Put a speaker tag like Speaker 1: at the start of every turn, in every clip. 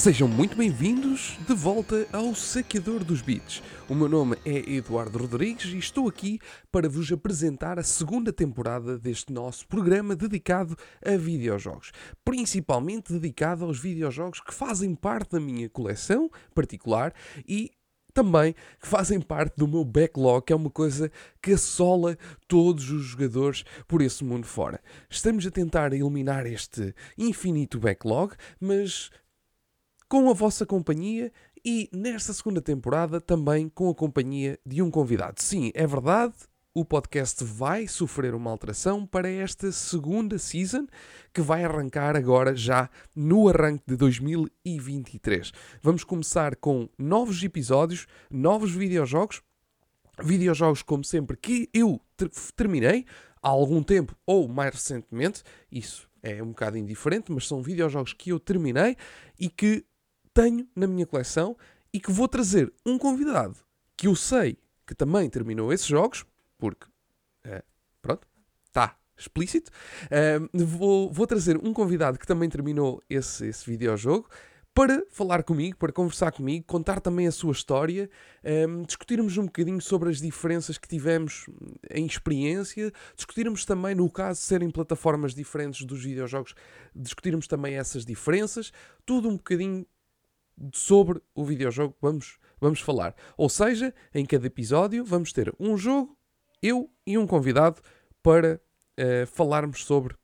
Speaker 1: Sejam muito bem-vindos de volta ao Saqueador dos Beats. O meu nome é Eduardo Rodrigues e estou aqui para vos apresentar a segunda temporada deste nosso programa dedicado a videojogos. Principalmente dedicado aos videojogos que fazem parte da minha coleção particular e também que fazem parte do meu backlog, que é uma coisa que assola todos os jogadores por esse mundo fora. Estamos a tentar eliminar este infinito backlog, mas com a vossa companhia e nesta segunda temporada também com a companhia de um convidado. Sim, é verdade, o podcast vai sofrer uma alteração para esta segunda season que vai arrancar agora já no arranque de 2023. Vamos começar com novos episódios, novos videojogos, videojogos como sempre que eu ter terminei há algum tempo ou mais recentemente, isso é um bocado indiferente, mas são videojogos que eu terminei e que tenho na minha coleção e que vou trazer um convidado que eu sei que também terminou esses jogos, porque, uh, pronto, está explícito. Uh, vou, vou trazer um convidado que também terminou esse, esse videojogo para falar comigo, para conversar comigo, contar também a sua história, um, discutirmos um bocadinho sobre as diferenças que tivemos em experiência, discutirmos também, no caso de serem plataformas diferentes dos videojogos, discutirmos também essas diferenças, tudo um bocadinho sobre o videojogo que vamos, vamos falar. Ou seja, em cada episódio vamos ter um jogo, eu e um convidado para uh, falarmos sobre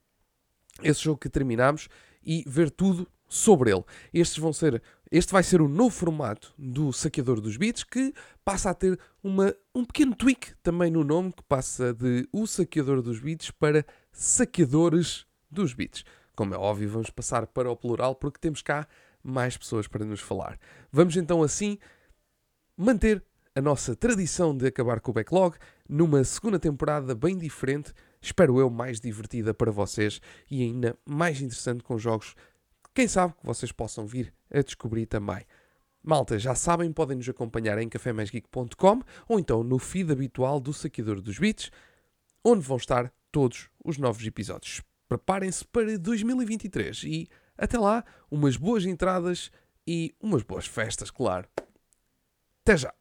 Speaker 1: esse jogo que terminamos e ver tudo sobre ele. Estes vão ser, este vai ser o novo formato do Saqueador dos Beats que passa a ter uma, um pequeno tweak também no nome que passa de o Saqueador dos Beats para Saqueadores dos Beats. Como é óbvio, vamos passar para o plural porque temos cá mais pessoas para nos falar. Vamos então assim manter a nossa tradição de acabar com o backlog numa segunda temporada bem diferente, espero eu mais divertida para vocês e ainda mais interessante com jogos quem sabe que vocês possam vir a descobrir também. Malta, já sabem, podem nos acompanhar em cafémaisgeek.com ou então no feed habitual do Saqueador dos Beats, onde vão estar todos os novos episódios. Preparem-se para 2023 e até lá, umas boas entradas e umas boas festas, claro. Até já!